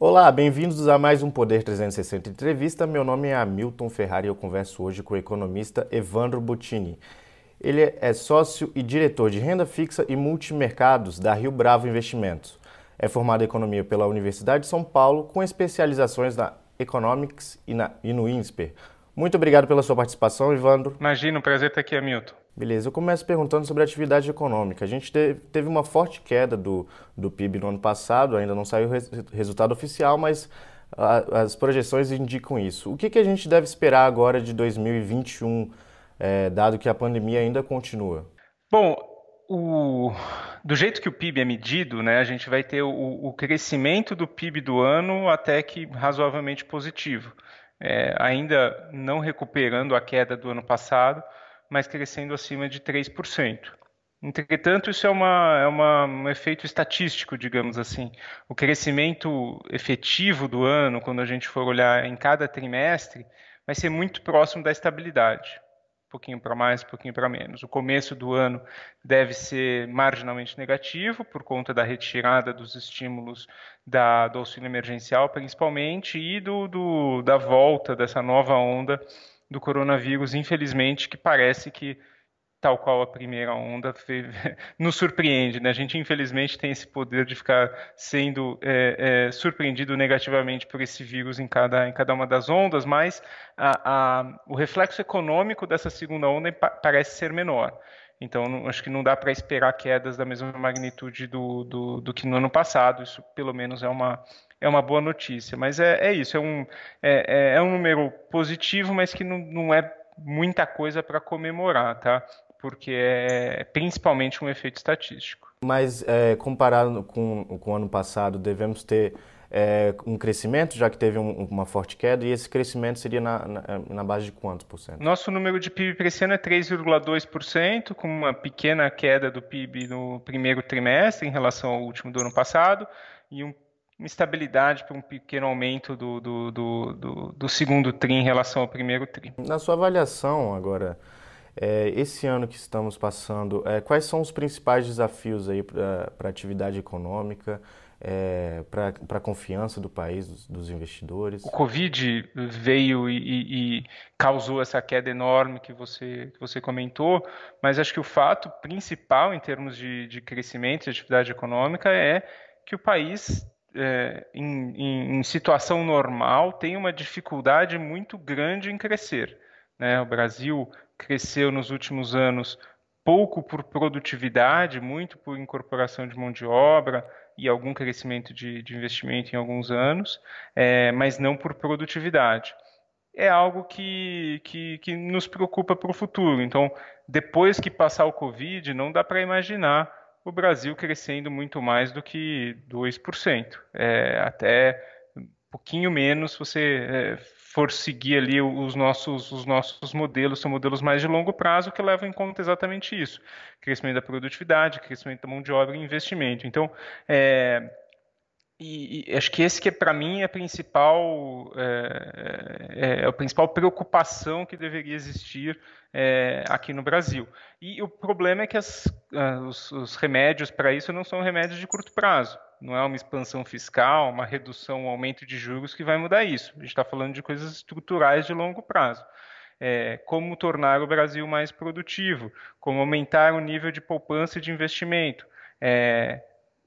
Olá, bem-vindos a mais um Poder 360 Entrevista. Meu nome é Hamilton Ferrari e eu converso hoje com o economista Evandro Bottini. Ele é sócio e diretor de renda fixa e multimercados da Rio Bravo Investimentos. É formado em economia pela Universidade de São Paulo, com especializações na Economics e, na, e no INSPER. Muito obrigado pela sua participação, Evandro. Imagina, um prazer estar aqui, Hamilton. Beleza, eu começo perguntando sobre a atividade econômica. A gente teve uma forte queda do, do PIB no ano passado, ainda não saiu o res, resultado oficial, mas a, as projeções indicam isso. O que, que a gente deve esperar agora de 2021, é, dado que a pandemia ainda continua? Bom, o, do jeito que o PIB é medido, né, a gente vai ter o, o crescimento do PIB do ano até que razoavelmente positivo. É, ainda não recuperando a queda do ano passado, mas crescendo acima de 3%. Entretanto, isso é, uma, é uma, um efeito estatístico, digamos assim. O crescimento efetivo do ano, quando a gente for olhar em cada trimestre, vai ser muito próximo da estabilidade. Um pouquinho para mais, um pouquinho para menos. O começo do ano deve ser marginalmente negativo, por conta da retirada dos estímulos da, do auxílio emergencial, principalmente, e do, do, da volta dessa nova onda do coronavírus, infelizmente, que parece que, tal qual a primeira onda, nos surpreende. Né? A gente, infelizmente, tem esse poder de ficar sendo é, é, surpreendido negativamente por esse vírus em cada, em cada uma das ondas, mas a, a, o reflexo econômico dessa segunda onda parece ser menor. Então, acho que não dá para esperar quedas da mesma magnitude do, do, do, que no ano passado. Isso, pelo menos, é uma, é uma boa notícia. Mas é, é isso, é um, é, é, é um número positivo, mas que não, não é muita coisa para comemorar, tá? Porque é principalmente um efeito estatístico. Mas é, comparado com, com o ano passado, devemos ter é, um crescimento, já que teve um, uma forte queda, e esse crescimento seria na, na, na base de quantos por cento? Nosso número de PIB para esse ano é 3,2%, com uma pequena queda do PIB no primeiro trimestre em relação ao último do ano passado, e um uma estabilidade para um pequeno aumento do, do, do, do, do segundo TRI em relação ao primeiro TRI. Na sua avaliação agora, é, esse ano que estamos passando, é, quais são os principais desafios aí para a atividade econômica, é, para a confiança do país, dos, dos, investidores? O Covid veio e, e, e, causou essa queda enorme que você, que você comentou, mas acho que o fato principal em termos de, de crescimento e atividade econômica é que o país é, em, em, em, situação normal, tem uma dificuldade muito grande em crescer. Né? O Brasil cresceu nos últimos anos pouco por produtividade, muito por incorporação de mão de obra e algum crescimento de, de investimento em alguns anos, é, mas não por produtividade. É algo que, que, que nos preocupa para o futuro. Então, depois que passar o Covid, não dá para imaginar o Brasil crescendo muito mais do que 2%. É, até um pouquinho menos você é, for seguir ali os nossos, os nossos modelos, são modelos mais de longo prazo que levam em conta exatamente isso. Crescimento da produtividade, crescimento da mão de obra e investimento. Então, é, e, e, acho que esse que é para mim a principal é, é, é, a principal preocupação que deveria existir é, aqui no Brasil. E o problema é que as, os, os, remédios para isso não são remédios de curto prazo. Não é uma expansão fiscal, uma redução, um aumento de juros que vai mudar isso. A gente está falando de coisas estruturais de longo prazo. É, como tornar o Brasil mais produtivo, como aumentar o nível de poupança e de investimento, é,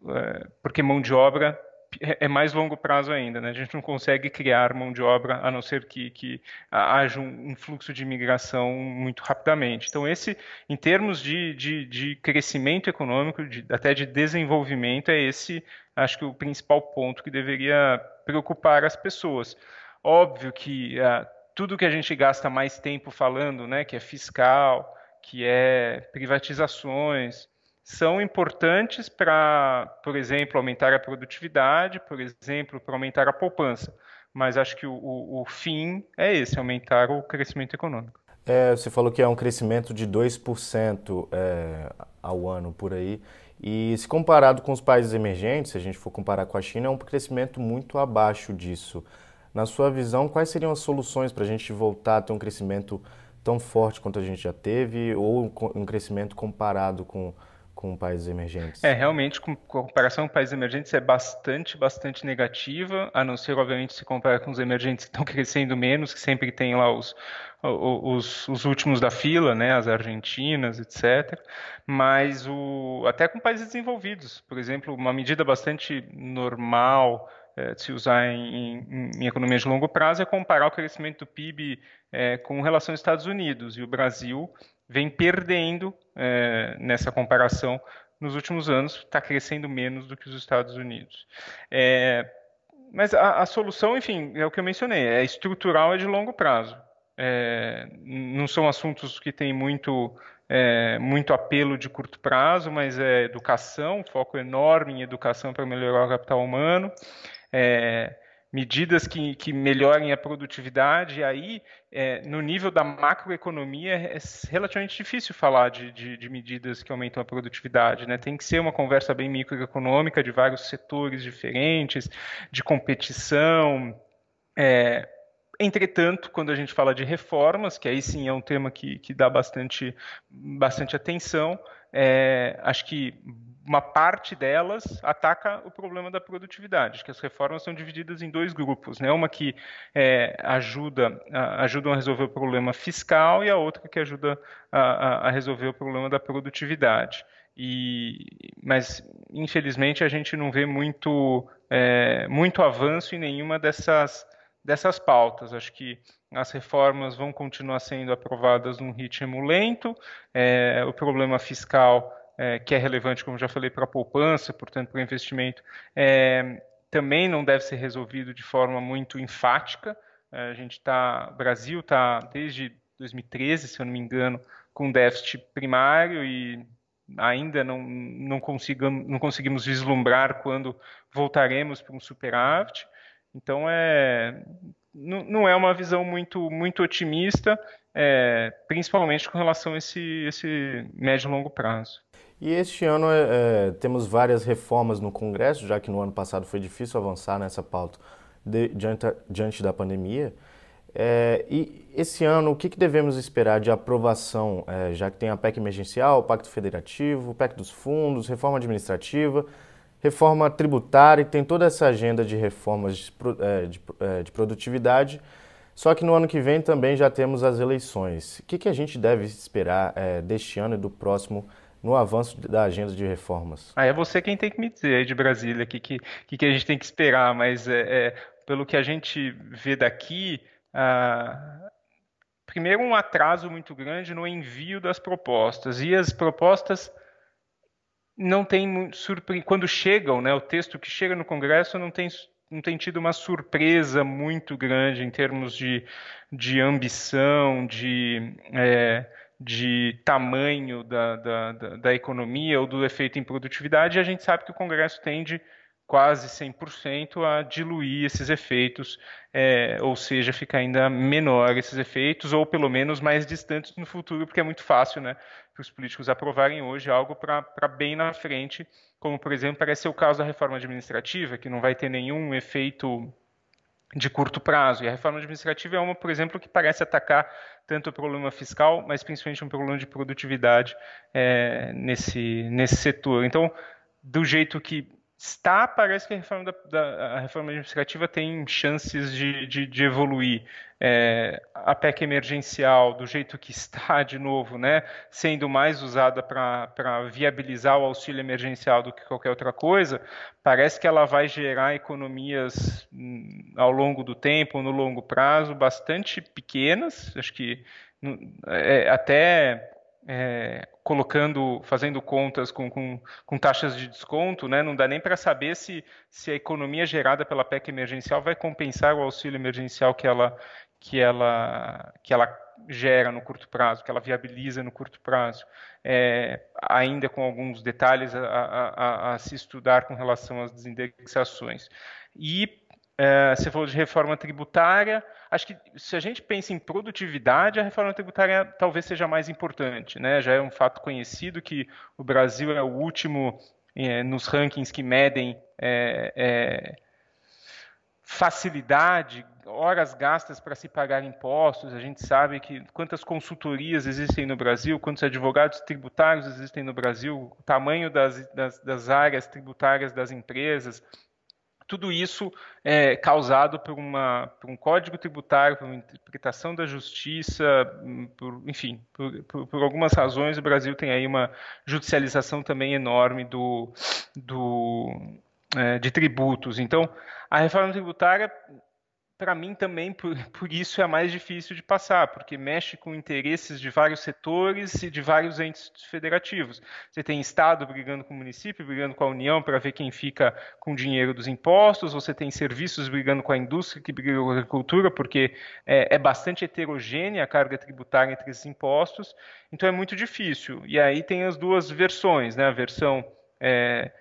é porque mão de obra é, é mais longo prazo ainda, né? A gente não consegue criar mão de obra a não ser que, que haja um, fluxo de imigração muito rapidamente. Então, esse, em termos de, de, de crescimento econômico, de, até de desenvolvimento, é esse, acho que o principal ponto que deveria preocupar as pessoas. Óbvio que uh, tudo que a gente gasta mais tempo falando, né, que é fiscal, que é privatizações, são importantes para, por exemplo, aumentar a produtividade, por exemplo, para aumentar a poupança. Mas acho que o, o, fim é esse, aumentar o crescimento econômico. É, você falou que é um crescimento de 2% é, ao ano por aí. E se comparado com os países emergentes, se a gente for comparar com a China, é um crescimento muito abaixo disso. Na sua visão, quais seriam as soluções para a gente voltar a ter um crescimento tão forte quanto a gente já teve, ou um crescimento comparado com, com países emergentes? É, realmente, com comparação com países emergentes, é bastante, bastante negativa, a não ser, obviamente, se comparar com os emergentes que estão crescendo menos, que sempre tem lá os, os, os, últimos da fila, né, as argentinas, etc. Mas o, até com países desenvolvidos, por exemplo, uma medida bastante normal é, de se usar em, em, em, economia de longo prazo é comparar o crescimento do PIB é, com relação aos Estados Unidos. E o Brasil vem perdendo é, nessa comparação nos últimos anos, está crescendo menos do que os Estados Unidos. É, mas a, a, solução, enfim, é o que eu mencionei, é estrutural e de longo prazo. É, não são assuntos que têm muito, é, muito apelo de curto prazo, mas é educação, foco enorme em educação para melhorar o capital humano. É, medidas que, que melhorem a produtividade, e aí, é, no nível da macroeconomia, é relativamente difícil falar de, de, de, medidas que aumentam a produtividade. Né? Tem que ser uma conversa bem microeconômica de vários setores diferentes, de competição. É, entretanto, quando a gente fala de reformas, que aí sim é um tema que, que dá bastante, bastante atenção, é, acho que uma parte delas ataca o problema da produtividade, que as reformas são divididas em dois grupos, né? Uma que é, ajuda a, a resolver o problema fiscal e a outra que ajuda a, a resolver o problema da produtividade. E, mas infelizmente a gente não vê muito é, muito avanço em nenhuma dessas dessas pautas. Acho que as reformas vão continuar sendo aprovadas num ritmo lento. É, o problema fiscal é, que é relevante, como já falei, para a poupança, portanto, para o investimento, é, também não deve ser resolvido de forma muito enfática. É, a gente está, Brasil está desde 2013, se eu não me engano, com déficit primário e ainda não, não, consigamos, não conseguimos vislumbrar quando voltaremos para um superávit. Então, é, não, não é uma visão muito, muito otimista, é, principalmente com relação a esse, esse médio e longo prazo. E este ano é, é, temos várias reformas no Congresso, já que no ano passado foi difícil avançar nessa pauta de, diante, diante, da pandemia. É, e esse ano, o que, que, devemos esperar de aprovação, é, já que tem a PEC emergencial, o Pacto Federativo, o PEC dos Fundos, reforma administrativa, reforma tributária, tem toda essa agenda de reformas de, é, de, é, de produtividade. Só que no ano que vem também já temos as eleições. O que, que a gente deve esperar deste ano e do próximo ano? No avanço da agenda de reformas? Ah, é você quem tem que me dizer aí de Brasília o que, que, que, a gente tem que esperar, mas é, é pelo que a gente vê daqui, ah, primeiro um atraso muito grande no envio das propostas e as propostas não tem surpre... quando chegam, né, o texto que chega no Congresso não tem não tem tido uma surpresa muito grande em termos de, de ambição, de é, de tamanho da, da, da, economia ou do efeito em produtividade, a gente sabe que o Congresso tende quase 100% a diluir esses efeitos, é, ou seja, ficar ainda menor esses efeitos, ou pelo menos mais distantes no futuro, porque é muito fácil né, para os políticos aprovarem hoje algo para bem na frente, como, por exemplo, parece ser o caso da reforma administrativa, que não vai ter nenhum efeito de curto prazo. E a reforma administrativa é uma, por exemplo, que parece atacar tanto o problema fiscal, mas principalmente um problema de produtividade é, nesse, nesse setor. Então, do jeito que está, parece que a reforma, da, da, a reforma administrativa tem chances de, de, de evoluir. É, a PEC emergencial, do jeito que está, de novo, né, sendo mais usada para viabilizar o auxílio emergencial do que qualquer outra coisa, parece que ela vai gerar economias hum, ao longo do tempo, no longo prazo, bastante pequenas, acho que é, até é, colocando, fazendo contas com, com, com, taxas de desconto, né, não dá nem para saber se, se a economia gerada pela PEC emergencial vai compensar o auxílio emergencial que ela, que ela, que ela gera no curto prazo, que ela viabiliza no curto prazo, é, ainda com alguns detalhes a, a, a, se estudar com relação às desindexações. E é, você falou de reforma tributária. Acho que se a gente pensa em produtividade, a reforma tributária talvez seja mais importante. Né? Já é um fato conhecido que o Brasil é o último é, nos rankings que medem é, é facilidade, horas gastas para se pagar impostos, a gente sabe que quantas consultorias existem no Brasil, quantos advogados tributários existem no Brasil, o tamanho das, das, das áreas tributárias das empresas, tudo isso é causado por, uma, por um código tributário, por uma interpretação da justiça, por, enfim, por, por, por, algumas razões o Brasil tem aí uma judicialização também enorme do, do, é, de tributos. Então, a reforma tributária para mim também por, por, isso é mais difícil de passar, porque mexe com interesses de vários setores e de vários entes federativos. Você tem Estado brigando com o município, brigando com a União para ver quem fica com o dinheiro dos impostos, você tem serviços brigando com a indústria, que briga com a agricultura, porque é, é bastante heterogênea a carga tributária entre esses impostos, então é muito difícil. E aí tem as duas versões, né? a versão... É,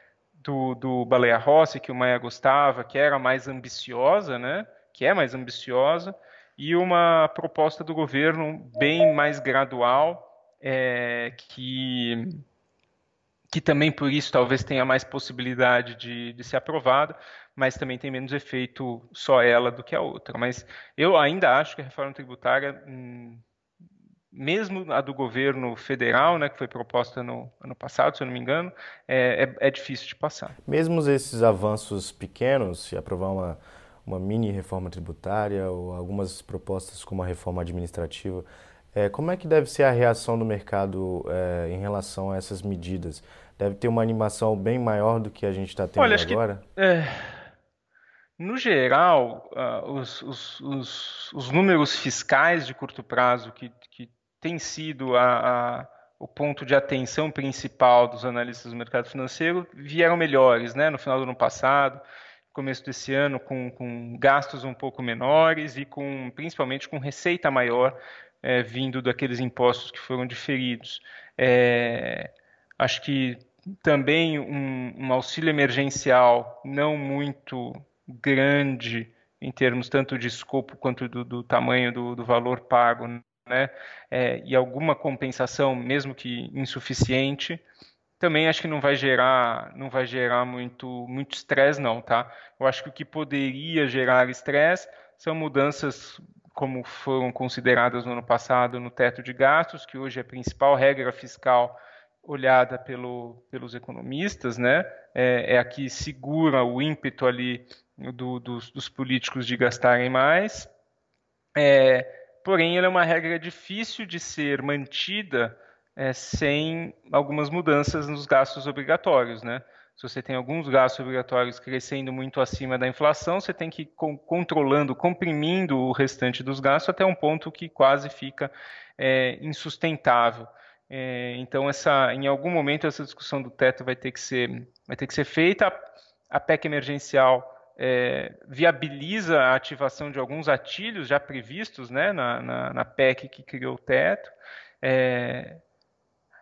do, do Baleia Rossi, que o Maia gostava, que era mais ambiciosa, né? Que é mais ambiciosa, e uma proposta do governo bem mais gradual, é, que, que também por isso talvez tenha mais possibilidade de, de ser aprovada, mas também tem menos efeito só ela do que a outra. Mas eu ainda acho que a reforma tributária, hum, mesmo a do governo federal, né, que foi proposta no ano passado, se eu não me engano, é, é, é difícil de passar. Mesmo esses avanços pequenos, se aprovar uma uma mini reforma tributária ou algumas propostas como a reforma administrativa. É, como é que deve ser a reação do mercado é, em relação a essas medidas? Deve ter uma animação bem maior do que a gente está tendo Olha, agora? Que, é, no geral, uh, os, os, os, os, números fiscais de curto prazo que, que têm sido a, a, o ponto de atenção principal dos analistas do mercado financeiro vieram melhores né, no final do ano passado começo desse ano com, com gastos um pouco menores e com principalmente com receita maior é, vindo daqueles impostos que foram diferidos. É, acho que também um, um, auxílio emergencial não muito grande em termos tanto de escopo quanto do, do tamanho do, do, valor pago, né? É, e alguma compensação, mesmo que insuficiente, também acho que não vai gerar, não vai gerar muito, muito estresse, não, tá? Eu acho que o que poderia gerar estresse são mudanças como foram consideradas no ano passado no teto de gastos, que hoje é a principal regra fiscal olhada pelo, pelos economistas, né? É, é a que segura o ímpeto ali do, dos, dos, políticos de gastarem mais. É, porém, ela é uma regra difícil de ser mantida é, sem algumas mudanças nos gastos obrigatórios, né? Se você tem alguns gastos obrigatórios crescendo muito acima da inflação, você tem que ir controlando, comprimindo o restante dos gastos até um ponto que quase fica é, insustentável. É, então, essa, em algum momento, essa discussão do teto vai ter que ser, vai ter que ser feita. A PEC emergencial é, viabiliza a ativação de alguns atilhos já previstos né, na, na, na PEC que criou o teto. É,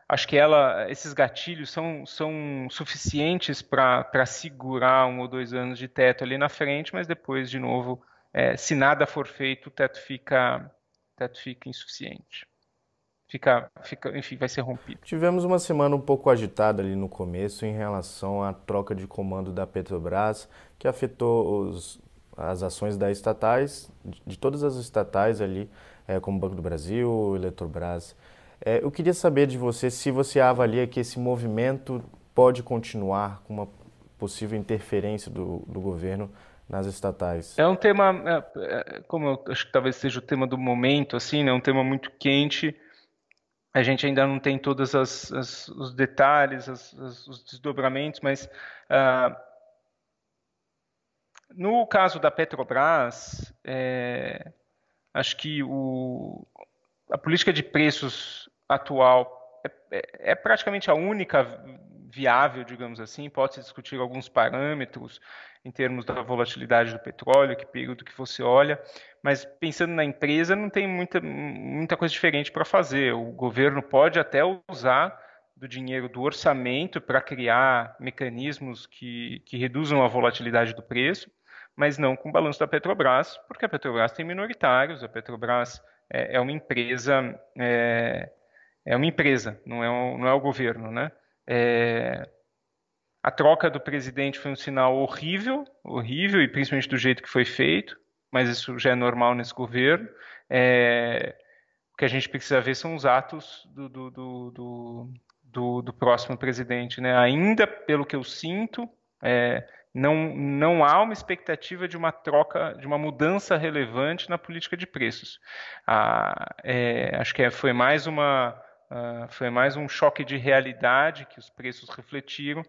acho que ela, esses gatilhos são, são suficientes para segurar um ou dois anos de teto ali na frente, mas depois, de novo, é, se nada for feito, o teto fica, teto fica insuficiente. Fica, fica, enfim, vai ser rompido. Tivemos uma semana um pouco agitada ali no começo em relação à troca de comando da Petrobras, que afetou os, as ações das estatais, de todas as estatais ali, é, como Banco do Brasil, Eletrobras. É, eu queria saber de você se você avalia que esse movimento pode continuar com uma possível interferência do, do governo nas estatais. É um tema, é, é, como eu acho que talvez seja o tema do momento, assim, né, um tema muito quente. A gente ainda não tem todos as, as, os detalhes, as, os desdobramentos, mas uh, no caso da Petrobras, é, acho que o, a política de preços atual é, é, é praticamente a única viável, digamos assim. Pode-se discutir alguns parâmetros em termos da volatilidade do petróleo, que período que você olha, mas pensando na empresa, não tem muita, muita coisa diferente para fazer. O governo pode até usar do dinheiro do orçamento para criar mecanismos que, que reduzam a volatilidade do preço, mas não com o balanço da Petrobras, porque a Petrobras tem minoritários, a Petrobras é, é uma empresa é, é uma empresa, não é, não é o governo, né? É, a troca do presidente foi um sinal horrível, horrível e principalmente do jeito que foi feito. mas isso já é normal nesse governo. É, o que a gente precisa ver são os atos do, do, do, do, do próximo presidente. Né? Ainda, pelo que eu sinto, é, não, não há uma expectativa de uma troca, de uma mudança relevante na política de preços. Ah, é, acho que é, foi mais uma uh, foi mais um choque de realidade que os preços refletiram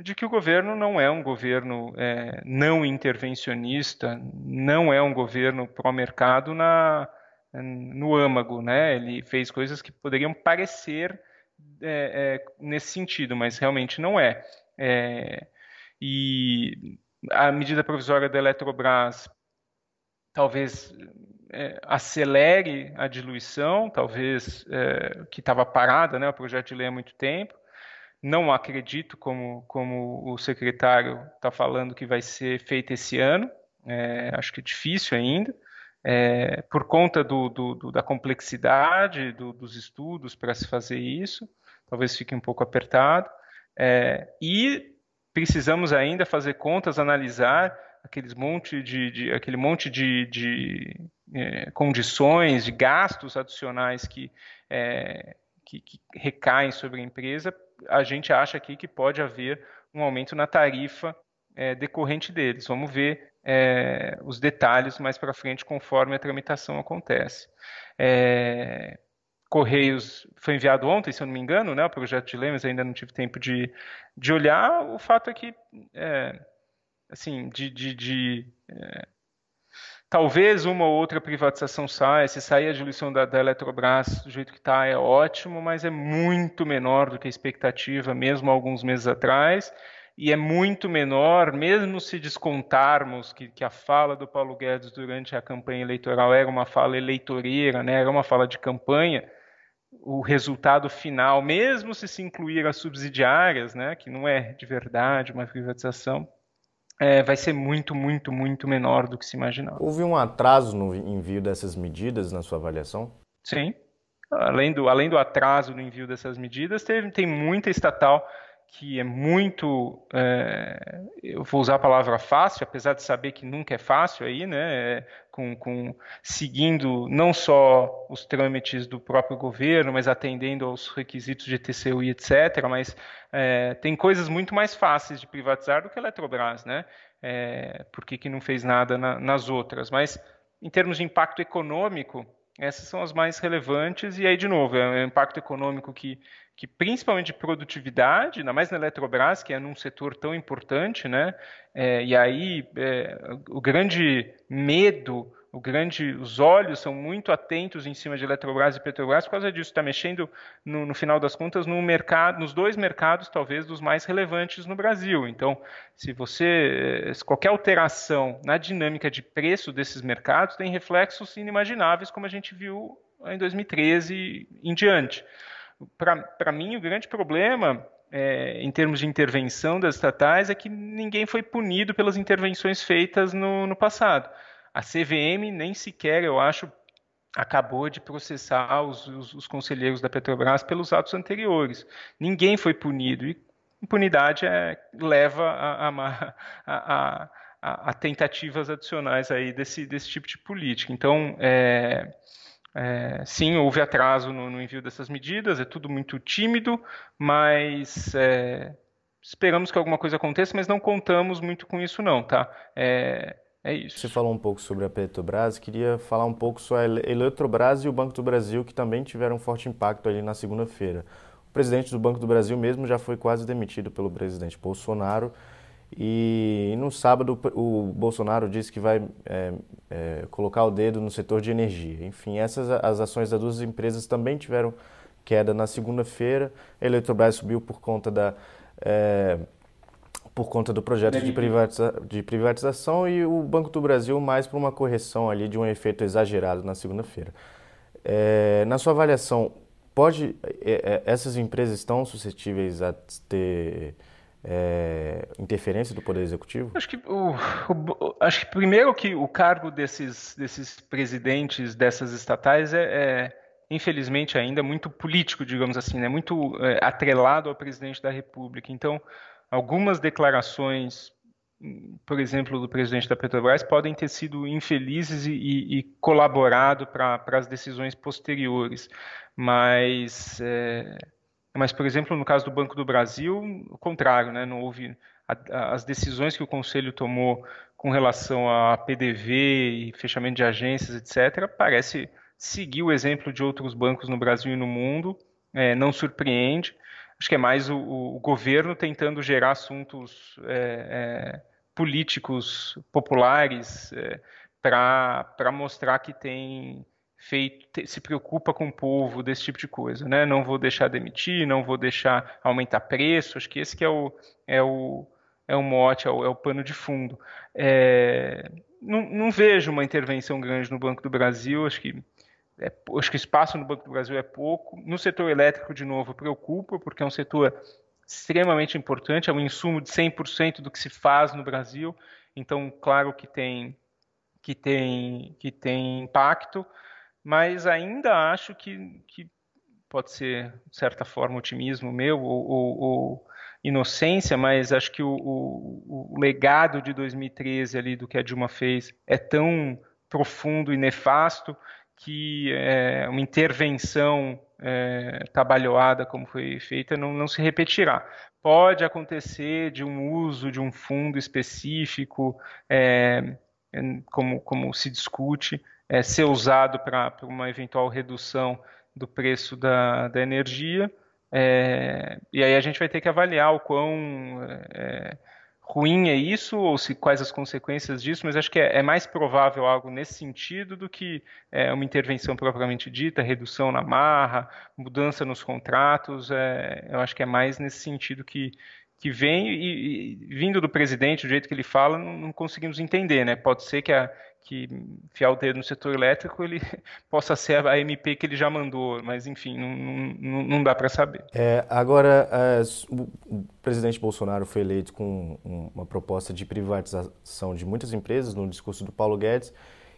de que o governo não é um governo é, não intervencionista, não é um governo pró-mercado no âmago, né? Ele fez coisas que poderiam parecer é, é, nesse sentido, mas realmente não é. E a medida provisória da Eletrobras talvez é, acelere a diluição, talvez é, que estava parada, né, o projeto de lei há muito tempo. Não acredito, como, como o secretário está falando, que vai ser feito esse ano. É, acho que é difícil ainda, é, por conta do, do, do, da complexidade dos estudos para se fazer isso. Talvez fique um pouco apertado. É, e precisamos ainda fazer contas, analisar aqueles monte de, de aquele monte de, de é, condições, de gastos adicionais que, é, que, que, recaem sobre a empresa, a gente acha aqui que pode haver um aumento na tarifa é, decorrente deles. Vamos ver é, os detalhes mais para frente conforme a tramitação acontece. É, Correios foi enviado ontem, se eu não me engano, né, o projeto de lei, mas ainda não tive tempo de, de olhar. O fato é que, é, assim, de, de, de é, talvez uma ou outra privatização saia, se sair a diluição da, da Eletrobras do jeito que está é ótimo, mas é muito menor do que a expectativa, mesmo alguns meses atrás, e é muito menor, mesmo se descontarmos que, que, a fala do Paulo Guedes durante a campanha eleitoral era uma fala eleitoreira, né, era uma fala de campanha, o resultado final, mesmo se se incluir as subsidiárias, né, que não é de verdade uma privatização, é, vai ser muito, muito, muito menor do que se imaginava. Houve um atraso no envio dessas medidas na sua avaliação? Sim. Além do, além do atraso no envio dessas medidas, teve, tem muita estatal que é muito, é, eu vou usar a palavra fácil, apesar de saber que nunca é fácil aí, né, é, com, com, seguindo não só os trâmites do próprio governo, mas atendendo aos requisitos de TCU e etc. Mas é, tem coisas muito mais fáceis de privatizar do que a Eletrobras, né? É, por que, não fez nada na, nas outras? Mas em termos de impacto econômico, essas são as mais relevantes, e aí, de novo, é um impacto econômico que, que principalmente de produtividade, ainda mais na Eletrobras, que é num setor tão importante, né? É, e aí é, o grande medo, o grande, os olhos são muito atentos em cima de Eletrobras e Petrobras por causa disso. Está mexendo, no, no, final das contas, no mercado, nos dois mercados, talvez, dos mais relevantes no Brasil. Então, se você, se qualquer alteração na dinâmica de preço desses mercados tem reflexos inimagináveis, como a gente viu em 2013 em diante. Para mim, o grande problema é, em termos de intervenção das estatais é que ninguém foi punido pelas intervenções feitas no, no passado. A CVM nem sequer, eu acho, acabou de processar os, os, os, conselheiros da Petrobras pelos atos anteriores. Ninguém foi punido e impunidade é, leva a, a, a, a, tentativas adicionais aí desse, desse tipo de política. Então, é, é, sim, houve atraso no, no, envio dessas medidas, é tudo muito tímido, mas é, esperamos que alguma coisa aconteça, mas não contamos muito com isso não, tá? É, é isso. Você falou um pouco sobre a Petrobras, queria falar um pouco sobre a Eletrobras e o Banco do Brasil, que também tiveram um forte impacto ali na segunda-feira. O presidente do Banco do Brasil mesmo já foi quase demitido pelo presidente Bolsonaro. E no sábado o Bolsonaro disse que vai é, é, colocar o dedo no setor de energia. Enfim, essas as ações das duas empresas também tiveram queda na segunda-feira. A Eletrobras subiu por conta da é, por conta do projeto de, privatiza de privatização e o Banco do Brasil mais por uma correção ali de um efeito exagerado na segunda-feira. É, na sua avaliação, pode é, essas empresas estão suscetíveis a ter é, interferência do Poder Executivo? Acho que, o, o, acho que primeiro que o cargo desses, desses presidentes dessas estatais é, é infelizmente ainda muito político, digamos assim, né? muito atrelado ao presidente da República. Então, algumas declarações por exemplo, do presidente da Petrobras, podem ter sido infelizes e, e, e colaborado para as decisões posteriores. Mas, é, mas, por exemplo, no caso do Banco do Brasil, o contrário, né? não houve a, as decisões que o Conselho tomou com relação a PDV e fechamento de agências, etc., parece seguir o exemplo de outros bancos no Brasil e no mundo, é, não surpreende. Acho que é mais o, o governo tentando gerar assuntos é, é, políticos populares é, para mostrar que tem feito, se preocupa com o povo desse tipo de coisa, né? Não vou deixar demitir, não vou deixar aumentar preço. Acho que esse que é o é o é o mote, é o, é o pano de fundo. É, não, não, vejo uma intervenção grande no Banco do Brasil. Acho que é, acho que o espaço no Banco do Brasil é pouco. No setor elétrico, de novo, preocupa, porque é um setor extremamente importante, é um insumo de 100% do que se faz no Brasil. Então, claro que tem que tem que tem impacto, mas ainda acho que, que pode ser de certa forma otimismo meu ou, ou, ou inocência, mas acho que o, o, o, legado de 2013 ali do que a Dilma fez é tão profundo e nefasto que é, uma intervenção é, trabalhada como foi feita não, não se repetirá. Pode acontecer de um uso de um fundo específico, é, como, como se discute, é, ser usado para uma eventual redução do preço da, da energia. É, e aí a gente vai ter que avaliar o quão é, ruim é isso ou se quais as consequências disso, mas acho que é, é mais provável algo nesse sentido do que é, uma intervenção propriamente dita, redução na marra, mudança nos contratos. É, eu acho que é mais nesse sentido que que vem e, e, vindo do presidente, do jeito que ele fala, não, não conseguimos entender, né? Pode ser que a, que fiar o dedo no setor elétrico ele possa ser a MP que ele já mandou, mas enfim, não, não, não dá para saber. É, agora, o presidente Bolsonaro foi eleito com uma proposta de privatização de muitas empresas no discurso do Paulo Guedes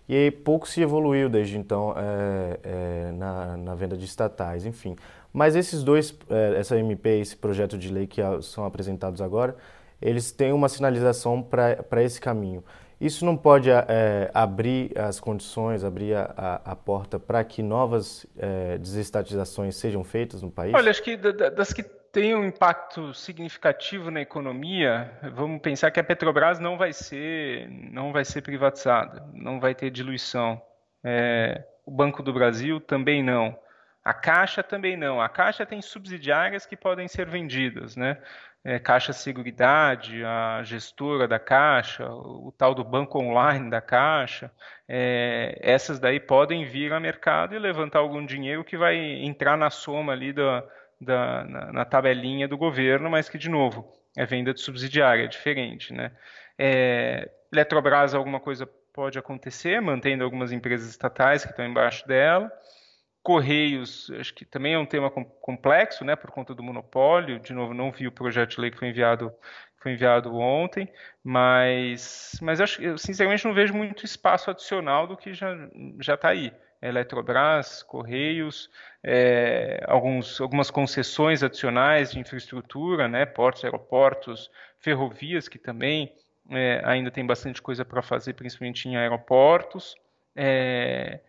e pouco se evoluiu desde então é, é, na, na, venda de estatais, enfim. Mas esses dois, é, essa MP e esse projeto de lei que são apresentados agora, eles têm uma sinalização para esse caminho. Isso não pode é, abrir as condições, abrir a, a, a porta para que novas é, desestatizações sejam feitas no país? Olha, acho que das que têm um impacto significativo na economia, vamos pensar que a Petrobras não vai ser, não vai ser privatizada, não vai ter diluição. É, o Banco do Brasil também não. A Caixa também não. A Caixa tem subsidiárias que podem ser vendidas, né? é, Caixa Seguridade, a gestora da Caixa, o tal do banco online da Caixa, é, essas daí podem vir a mercado e levantar algum dinheiro que vai entrar na soma ali da, da na, na, tabelinha do governo, mas que, de novo, é venda de subsidiária, é diferente. Né? É, Eletrobras, alguma coisa pode acontecer, mantendo algumas empresas estatais que estão embaixo dela. Correios, acho que também é um tema complexo, né, por conta do monopólio. De novo, não vi o projeto de lei que foi enviado, foi enviado ontem, mas, mas acho, eu sinceramente não vejo muito espaço adicional do que já já está aí. Eletrobras, Correios, é, alguns, algumas concessões adicionais de infraestrutura, né, portos, aeroportos, ferrovias, que também é, ainda tem bastante coisa para fazer, principalmente em aeroportos. É,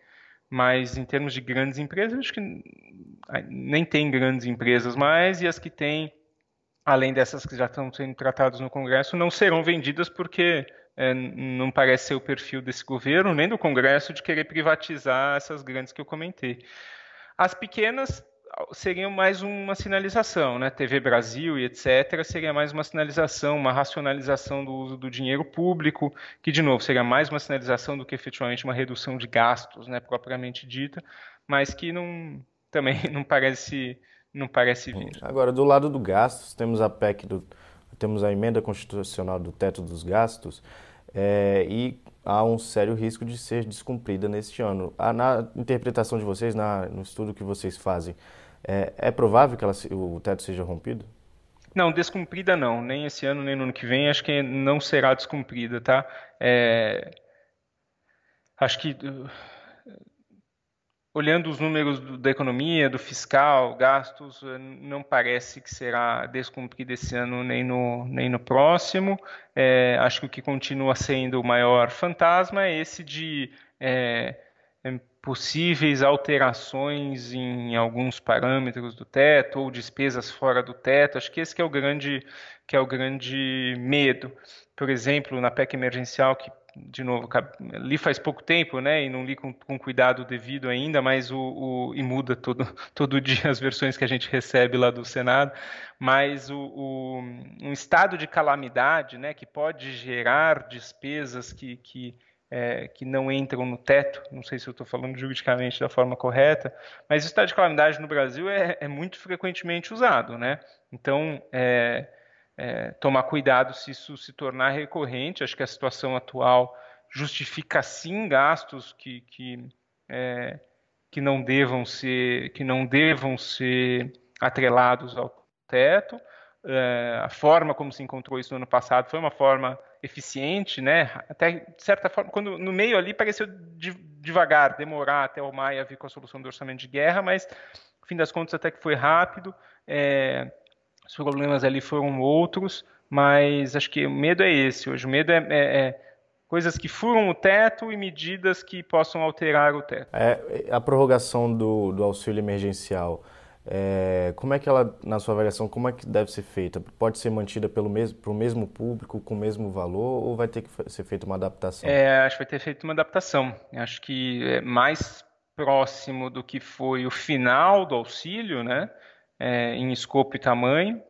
mas em termos de grandes empresas, acho que nem tem grandes empresas mais, e as que têm, além dessas que já estão sendo tratadas no Congresso, não serão vendidas porque é, não parece ser o perfil desse governo, nem do Congresso, de querer privatizar essas grandes que eu comentei. As pequenas seria mais uma sinalização, né? TV Brasil e etc. seria mais uma sinalização, uma racionalização do uso do dinheiro público, que de novo seria mais uma sinalização do que efetivamente uma redução de gastos, né, propriamente dita, mas que não também não parece não parece vir. Agora do lado do gastos temos a PEC do temos a emenda constitucional do teto dos gastos é, e há um sério risco de ser descumprida neste ano. na interpretação de vocês, na, no estudo que vocês fazem, é, é provável que ela, o teto seja rompido? Não, descumprida não. Nem esse ano, nem no ano que vem, acho que não será descumprida, tá? É... Acho que olhando os números do, da economia, do fiscal, gastos, eh, não parece que será descumprido esse ano nem no, nem no próximo. É, acho que o que continua sendo o maior fantasma é esse de é, possíveis alterações em alguns parâmetros do teto ou despesas fora do teto. Acho que esse que é o grande, que é o grande medo. Por exemplo, na PEC emergencial que de novo, li faz pouco tempo, né, e não li com, com cuidado devido ainda, mas o, o, e muda todo, todo dia as versões que a gente recebe lá do Senado, mas o, o um estado de calamidade, né, que pode gerar despesas que, que, é, que não entram no teto, não sei se eu estou falando juridicamente da forma correta, mas o estado de calamidade no Brasil é, é muito frequentemente usado, né, então, é, é, tomar cuidado se isso se tornar recorrente. Acho que a situação atual justifica sim gastos que, que, é, que não devam ser que não devam ser atrelados ao teto. É, a forma como se encontrou isso no ano passado foi uma forma eficiente, né? Até de certa forma, quando no meio ali pareceu devagar, demorar até o Maia vir com a solução do orçamento de guerra, mas no fim das contas até que foi rápido. É, os problemas ali foram outros, mas acho que o medo é esse hoje. O medo é, é, é coisas que furam o teto e medidas que possam alterar o teto. É, a prorrogação do, do auxílio emergencial, é, como é que ela, na sua avaliação, como é que deve ser feita? Pode ser mantida pelo mesmo, para o mesmo público, com o mesmo valor, ou vai ter que ser feita uma adaptação? É, acho que vai ter feito uma adaptação. Acho que é mais próximo do que foi o final do auxílio, né? é, em escopo e tamanho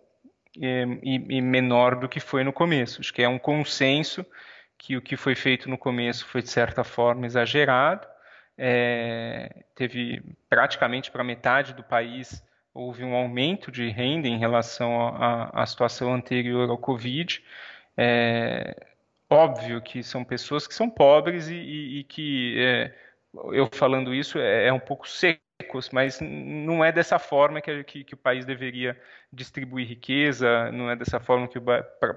e, e, menor do que foi no começo. Acho que é um consenso que o que foi feito no começo foi de certa forma exagerado. É, teve praticamente para metade do país houve um aumento de renda em relação à situação anterior ao Covid. É, óbvio que são pessoas que são pobres e, e, e que é, eu falando isso é, é um pouco seco mas não é dessa forma que, que, que, o país deveria distribuir riqueza, não é dessa forma que o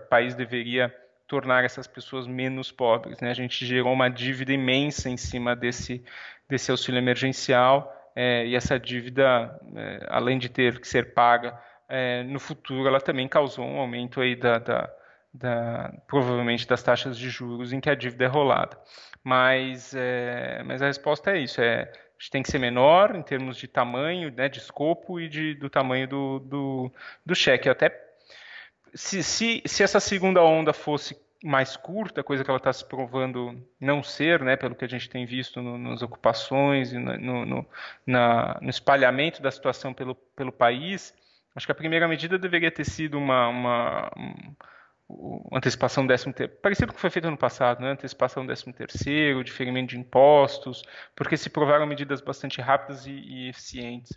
país deveria tornar essas pessoas menos pobres. Né? A gente gerou uma dívida imensa em cima desse, desse auxílio emergencial, é, e essa dívida, é, além de ter que ser paga é, no futuro, ela também causou um aumento aí da, da, da, provavelmente das taxas de juros em que a dívida é rolada. Mas, mas a resposta é isso, é tem que ser menor em termos de tamanho, né, de escopo e de, do tamanho do, do, do cheque. Até se, se, se essa segunda onda fosse mais curta, coisa que ela está se provando não ser, né, pelo que a gente tem visto no, nas ocupações e no, no, na, no espalhamento da situação pelo, pelo país, acho que a primeira medida deveria ter sido uma, uma antecipação do 13 terceiro, parecido com o que foi feito ano passado, né? antecipação do 13 terceiro, diferimento de impostos, porque se provaram medidas bastante rápidas e, e, eficientes,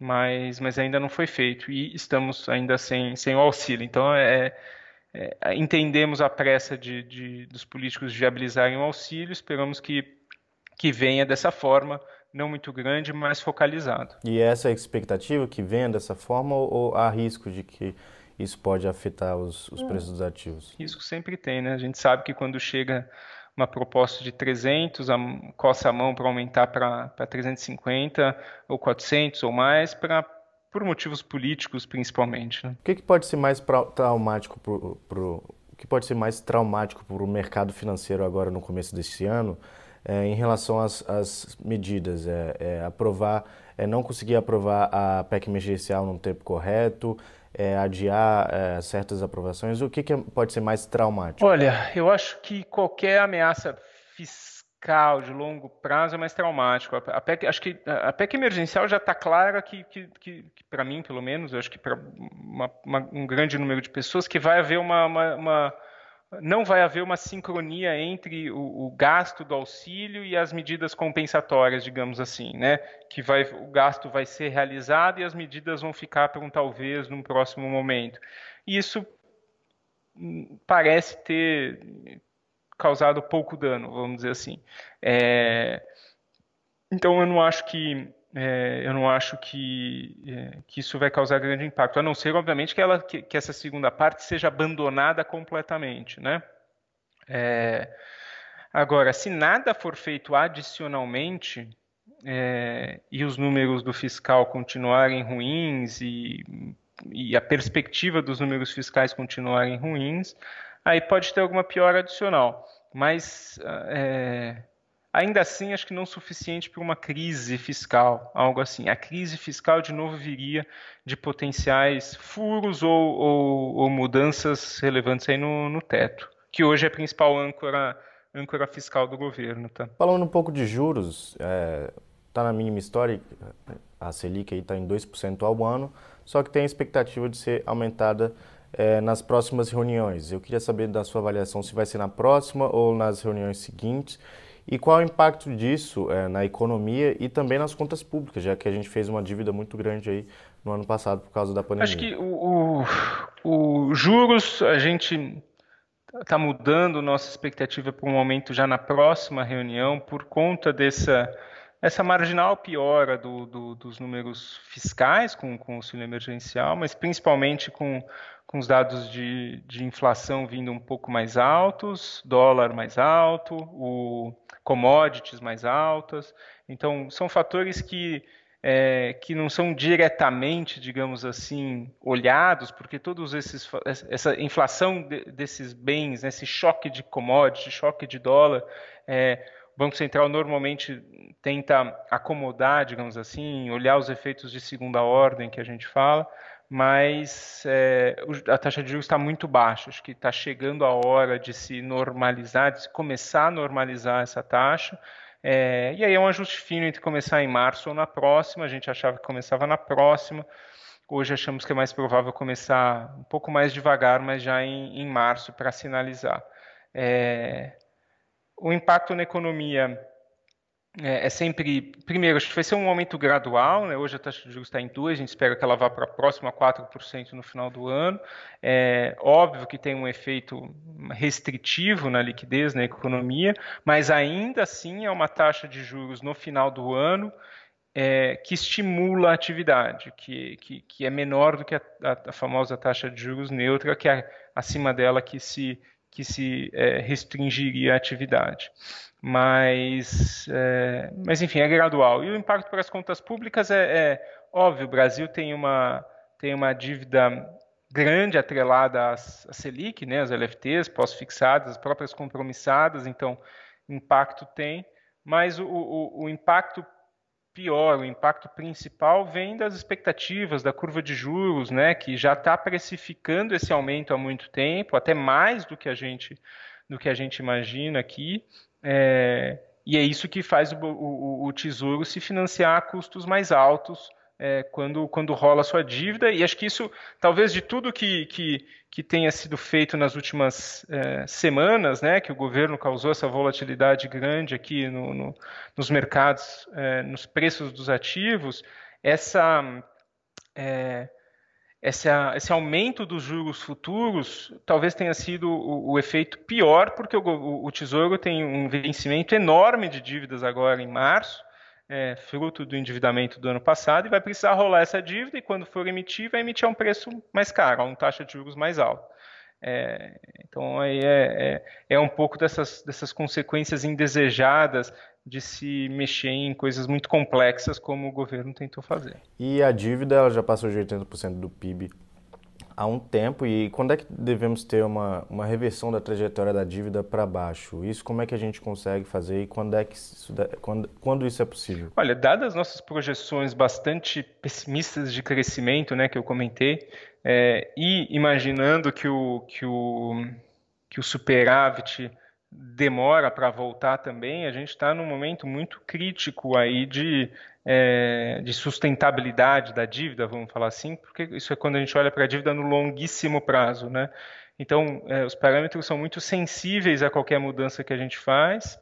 mas, mas ainda não foi feito e estamos ainda sem, sem o auxílio. Então, é, é, entendemos a pressa de, de, dos políticos de viabilizarem o auxílio, esperamos que, que venha dessa forma, não muito grande, mas focalizado. E essa é a expectativa, que venha dessa forma ou, há risco de que isso pode afetar os, os preços dos ativos? Risco sempre tem, né? A gente sabe que quando chega uma proposta de 300, a, coça a mão para aumentar para 350 ou 400 ou mais, pra, por motivos políticos principalmente. Né? O que, que, pode ser mais traumático para o que pode ser mais traumático para o mercado financeiro agora no começo deste ano é, em relação às, às medidas? É, é, aprovar, é não conseguir aprovar a PEC emergencial no tempo correto, é, adiar é, certas aprovações? O que, que, pode ser mais traumático? Olha, eu acho que qualquer ameaça fiscal de longo prazo é mais traumático. A PEC, acho que a PEC emergencial já está clara que, que, que, que para mim, pelo menos, acho que para um grande número de pessoas, que vai haver uma, uma, uma não vai haver uma sincronia entre o, o, gasto do auxílio e as medidas compensatórias, digamos assim, né? Que vai, o gasto vai ser realizado e as medidas vão ficar para um talvez num próximo momento. Isso hum, parece ter causado pouco dano, vamos dizer assim. É, então eu não acho que é, eu não acho que, é, que isso vai causar grande impacto, a não ser, obviamente, que, ela, que, que essa segunda parte seja abandonada completamente. Né? É, agora, se nada for feito adicionalmente, é, e os números do fiscal continuarem ruins e, e a perspectiva dos números fiscais continuarem ruins, aí pode ter alguma piora adicional. Mas é, ainda assim, acho que não suficiente para uma crise fiscal, algo assim. A crise fiscal, de novo, viria de potenciais furos ou, ou, ou mudanças relevantes aí no, no teto, que hoje é a principal âncora âncora fiscal do governo. Tá? Falando um pouco de juros, está é, tá na mínima história, a Selic está em 2% ao ano, só que tem a expectativa de ser aumentada é, nas próximas reuniões. Eu queria saber da sua avaliação se vai ser na próxima ou nas reuniões seguintes e qual é o impacto disso é, na economia e também nas contas públicas, já que a gente fez uma dívida muito grande aí no ano passado por causa da pandemia. Acho que o, juros, a gente está mudando nossa expectativa para um aumento já na próxima reunião por conta dessa essa marginal piora do, do, dos números fiscais com, com o auxílio emergencial, mas principalmente com, com os dados de, de inflação vindo um pouco mais altos, dólar mais alto, o commodities mais altas. Então, são fatores que é, que não são diretamente, digamos assim, olhados, porque todos esses essa inflação de, desses bens, né, esse choque de commodity, choque de dólar, é, o Banco Central normalmente tenta acomodar, digamos assim, olhar os efeitos de segunda ordem que a gente fala, mas é, a taxa de juros está muito baixa. Acho que está chegando a hora de se normalizar, de se começar a normalizar essa taxa. É, e aí é um ajuste fino entre começar em março ou na próxima. A gente achava que começava na próxima. Hoje achamos que é mais provável começar um pouco mais devagar, mas já em, em março para sinalizar. É, o impacto na economia é, é, sempre, primeiro, acho que vai ser um aumento gradual, né? hoje a taxa de juros está em 2, a gente espera que ela vá para próxima a 4% no final do ano. É óbvio que tem um efeito restritivo na liquidez, na economia, mas ainda assim é uma taxa de juros no final do ano é, que estimula a atividade, que, que, que, é menor do que a, a, a famosa taxa de juros neutra, que é acima dela que se, que se é, restringiria a atividade mas, é, mas enfim, é gradual. E o impacto para as contas públicas é, é óbvio, o Brasil tem uma, tem uma dívida grande atrelada à Selic, né, às LFTs pós-fixadas, as próprias compromissadas, então impacto tem, mas o, o, o impacto pior, o impacto principal vem das expectativas da curva de juros, né, que já está precificando esse aumento há muito tempo, até mais do que a gente do que a gente imagina aqui, é, e é isso que faz o, o, o, Tesouro se financiar a custos mais altos é, quando, quando rola a sua dívida. E acho que isso, talvez de tudo que, que, que tenha sido feito nas últimas é, semanas, né, que o governo causou essa volatilidade grande aqui no, no, nos mercados, é, nos preços dos ativos, essa é, esse, esse aumento dos juros futuros talvez tenha sido o, o efeito pior, porque o, o, Tesouro tem um vencimento enorme de dívidas agora em março, é, fruto do endividamento do ano passado, e vai precisar rolar essa dívida, e quando for emitir, vai emitir a um preço mais caro, a uma taxa de juros mais alta. É, então aí é, é, é, um pouco dessas, dessas consequências indesejadas de se mexer em coisas muito complexas como o governo tentou fazer. E a dívida ela já passou de 80% do PIB há um tempo e quando é que devemos ter uma, uma reversão da trajetória da dívida para baixo? Isso como é que a gente consegue fazer e quando é que isso, quando, quando isso é possível? Olha, dadas nossas projeções bastante pessimistas de crescimento, né, que eu comentei, é, e imaginando que o, que o, que o superávit demora para voltar também, a gente está num momento muito crítico aí de, é, de sustentabilidade da dívida, vamos falar assim, porque isso é quando a gente olha para a dívida no longuíssimo prazo, né? Então, é, os parâmetros são muito sensíveis a qualquer mudança que a gente faz,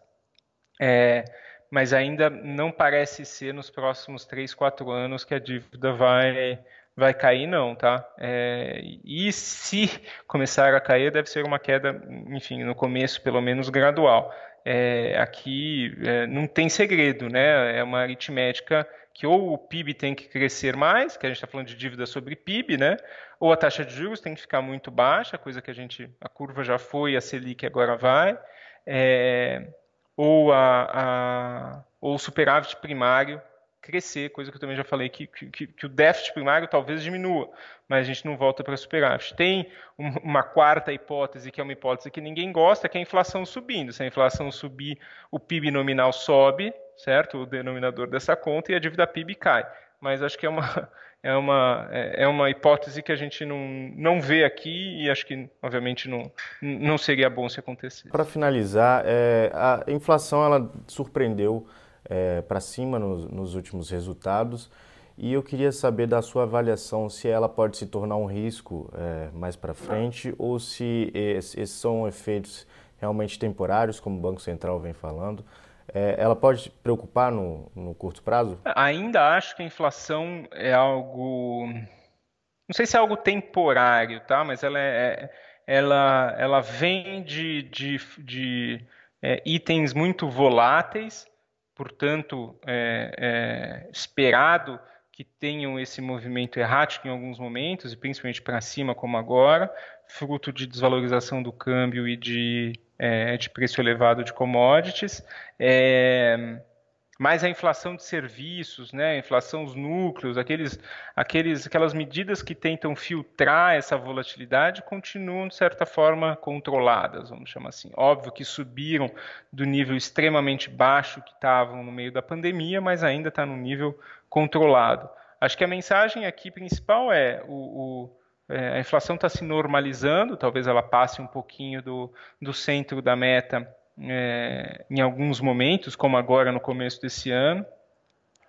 é, mas ainda não parece ser nos próximos 3, 4 anos que a dívida vai vai cair não, tá? É, e se começar a cair, deve ser uma queda, enfim, no começo pelo menos gradual. É, aqui é, não tem segredo, né? É uma aritmética que ou o PIB tem que crescer mais, que a gente está falando de dívida sobre PIB, né? Ou a taxa de juros tem que ficar muito baixa, coisa que a gente, a curva já foi, a Selic agora vai. É, ou a, a ou o superávit primário crescer, coisa que eu também já falei, que, que, que, o déficit primário talvez diminua, mas a gente não volta para superávit. Tem uma quarta hipótese, que é uma hipótese que ninguém gosta, que é a inflação subindo. Se a inflação subir, o PIB nominal sobe, certo? O denominador dessa conta, e a dívida PIB cai. Mas acho que é uma, é uma, é, é uma hipótese que a gente não, não vê aqui e acho que, obviamente, não, não seria bom se acontecer. Para finalizar, é, a inflação ela surpreendeu é, para cima nos, nos últimos resultados. E eu queria saber da sua avaliação se ela pode se tornar um risco é, mais para frente ou se esses são efeitos realmente temporários, como o Banco Central vem falando. É, ela pode preocupar no, no, curto prazo? Ainda acho que a inflação é algo. Não sei se é algo temporário, tá? Mas ela, é, ela, ela vem de, de, de é, itens muito voláteis portanto, é, é, esperado que tenham esse movimento errático em alguns momentos, e principalmente para cima, como agora, fruto de desvalorização do câmbio e de, é, de preço elevado de commodities. É, mas a inflação de serviços, né, a inflação dos núcleos, aqueles, aqueles, aquelas medidas que tentam filtrar essa volatilidade continuam, de certa forma, controladas, vamos chamar assim. Óbvio que subiram do nível extremamente baixo que estavam no meio da pandemia, mas ainda está no nível controlado. Acho que a mensagem aqui principal é o, o é, a inflação está se normalizando, talvez ela passe um pouquinho do, do centro da meta é, em alguns momentos, como agora no começo desse ano.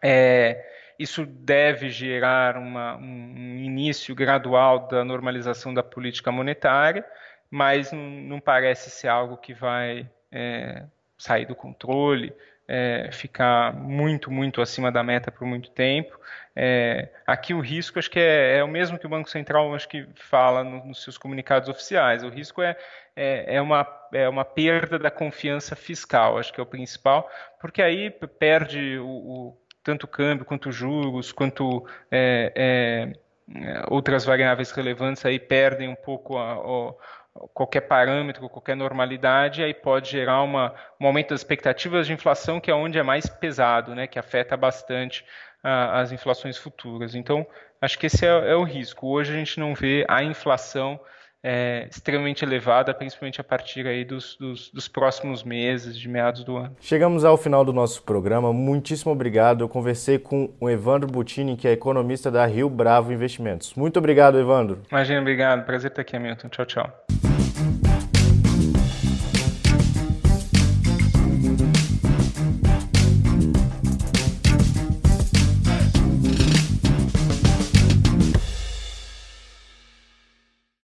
É, isso deve gerar uma, um início gradual da normalização da política monetária, mas não, parece ser algo que vai é, sair do controle, é, ficar muito, muito acima da meta por muito tempo. É, aqui o risco acho que é, é, o mesmo que o Banco Central acho que fala no, nos seus comunicados oficiais. O risco é, é, é, uma, é uma perda da confiança fiscal, acho que é o principal, porque aí perde o, o tanto o câmbio quanto os juros, quanto é, é, outras variáveis relevantes aí perdem um pouco a, a qualquer parâmetro, qualquer normalidade, aí pode gerar uma, um aumento das expectativas de inflação, que é onde é mais pesado, né, que afeta bastante ah, as inflações futuras. Então, acho que esse é, é, o risco. Hoje a gente não vê a inflação é, extremamente elevada, principalmente a partir aí dos, dos, dos, próximos meses, de meados do ano. Chegamos ao final do nosso programa. Muitíssimo obrigado. Eu conversei com o Evandro Butini, que é economista da Rio Bravo Investimentos. Muito obrigado, Evandro. Imagina, obrigado. Prazer estar aqui, Hamilton. Tchau, tchau.